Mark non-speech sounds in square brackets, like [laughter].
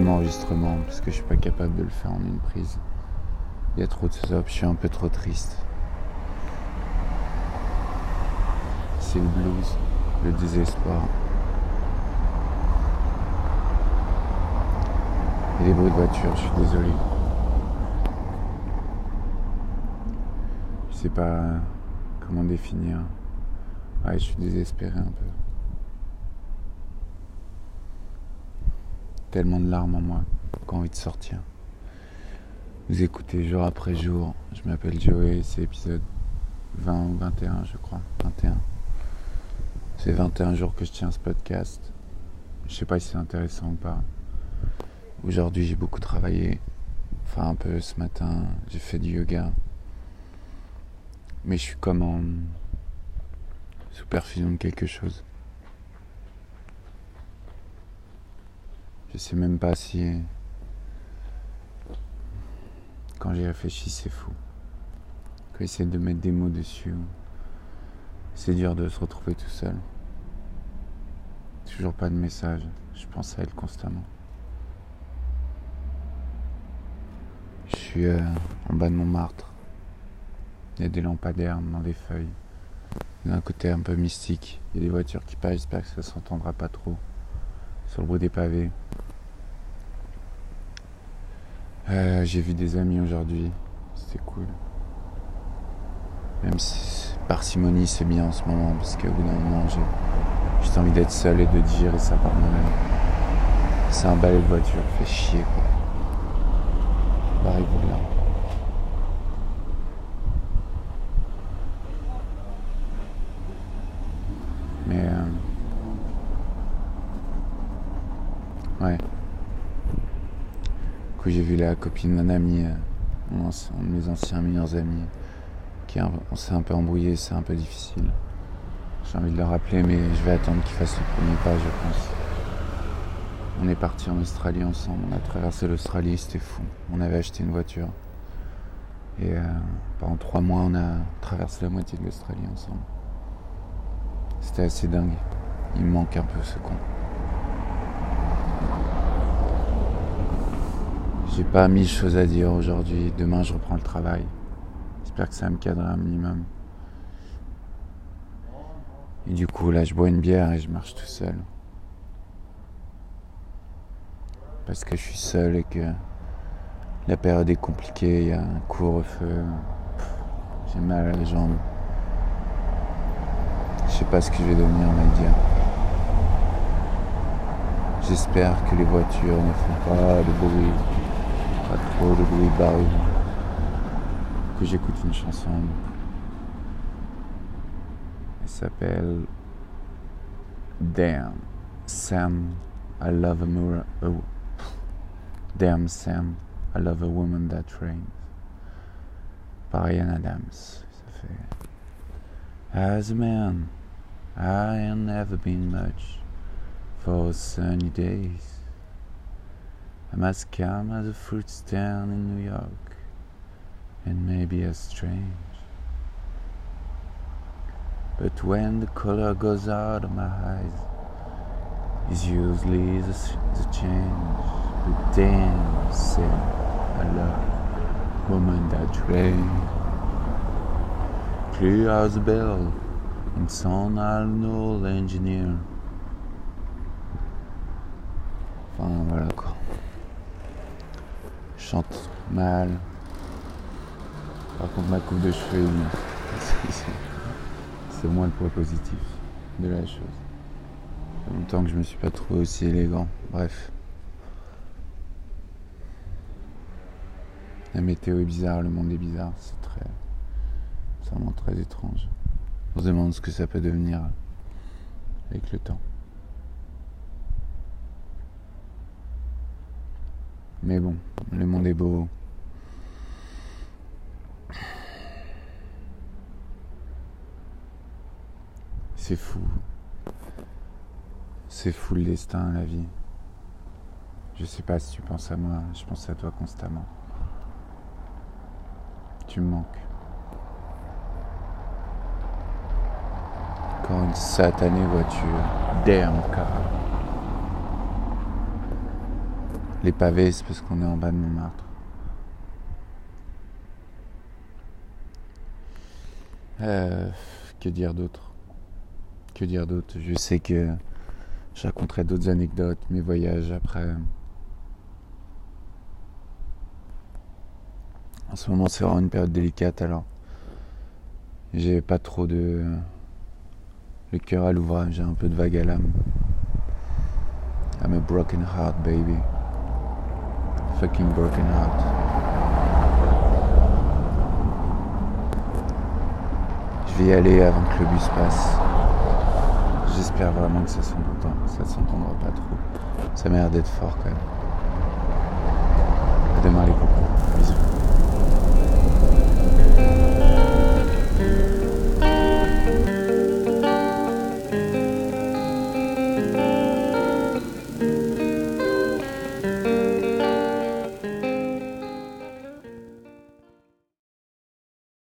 l'enregistrement parce que je suis pas capable de le faire en une prise. Il y a trop de stop, je suis un peu trop triste. C'est le blues, le désespoir. Et les bruits de voiture, je suis désolé. Je sais pas comment définir. Ouais, je suis désespéré un peu. Tellement de larmes en moi, qu'envie envie de sortir. Vous écoutez jour après jour. Je m'appelle Joey, c'est épisode 20 ou 21, je crois. 21. C'est 21 jours que je tiens ce podcast. Je sais pas si c'est intéressant ou pas. Aujourd'hui, j'ai beaucoup travaillé. Enfin, un peu ce matin, j'ai fait du yoga. Mais je suis comme en sous perfusion de quelque chose. Je sais même pas si. Quand j'y réfléchis, c'est fou. Quand essayer de mettre des mots dessus, c'est dur de se retrouver tout seul. Toujours pas de message. Je pense à elle constamment. Je suis euh, en bas de Montmartre. Il y a des lampadaires dans des feuilles. Il un côté un peu mystique. Il y a des voitures qui passent. J'espère que ça s'entendra pas trop sur le bout des pavés. Euh, j'ai vu des amis aujourd'hui, c'était cool. Même si parcimonie c'est bien en ce moment, parce qu'au bout d'un moment j'ai juste envie d'être seul et de digérer ça par moi-même. C'est un balai de voiture, fait chier quoi. Barrez-vous là. Mais euh... ouais coup, j'ai vu la copine d'un ami, euh, un de mes anciens meilleurs amis, qui on s'est un peu embrouillé, c'est un peu difficile. J'ai envie de le rappeler, mais je vais attendre qu'il fasse le premier pas, je pense. On est parti en Australie ensemble, on a traversé l'Australie, c'était fou. On avait acheté une voiture. Et euh, pendant trois mois, on a traversé la moitié de l'Australie ensemble. C'était assez dingue. Il me manque un peu ce con. J'ai pas mille choses à dire aujourd'hui. Demain, je reprends le travail. J'espère que ça me cadrera un minimum. Et du coup, là, je bois une bière et je marche tout seul. Parce que je suis seul et que la période est compliquée. Il y a un couvre-feu. J'ai mal à la jambe. Je sais pas ce que je vais devenir, dire. J'espère que les voitures ne font pas de bruit pas trop de bruit barré, que j'écoute une chanson. Elle s'appelle Damn Sam, I love a mirror. Oh. Damn Sam, I love a woman that trains. Par Ryan Adams. Ça fait. As a man, I ain't never been much for sunny days. I'm as calm as a fruit stand in New York, and maybe as strange. But when the color goes out of my eyes, it's usually the, the change. But damn, say I love woman that rain. Clear as a bell, and son an old engineer. Voilà quoi. Chante mal. Par contre, ma coupe de cheveux, [laughs] c'est moins le point positif de la chose. Ça fait longtemps que je me suis pas trouvé aussi élégant. Bref. La météo est bizarre, le monde est bizarre, c'est très. C'est vraiment très étrange. On se demande ce que ça peut devenir avec le temps. Mais bon, le monde est beau. C'est fou. C'est fou le destin, la vie. Je sais pas si tu penses à moi, je pense à toi constamment. Tu me manques. Encore une satanée voiture. Damn car. Les pavés, c'est parce qu'on est en bas de Montmartre. Euh, que dire d'autre? Que dire d'autre? Je sais que je raconterai d'autres anecdotes, mes voyages après. En ce moment, c'est vraiment une période délicate, alors j'ai pas trop de le cœur à l'ouvrage, j'ai un peu de vague à l'âme. I'm a broken heart, baby. Fucking broken heart. Je vais y aller avant que le bus passe. J'espère vraiment que ça s'entendra, ça s'entendra pas trop. Ça m'a l'air d'être fort quand même. Demain les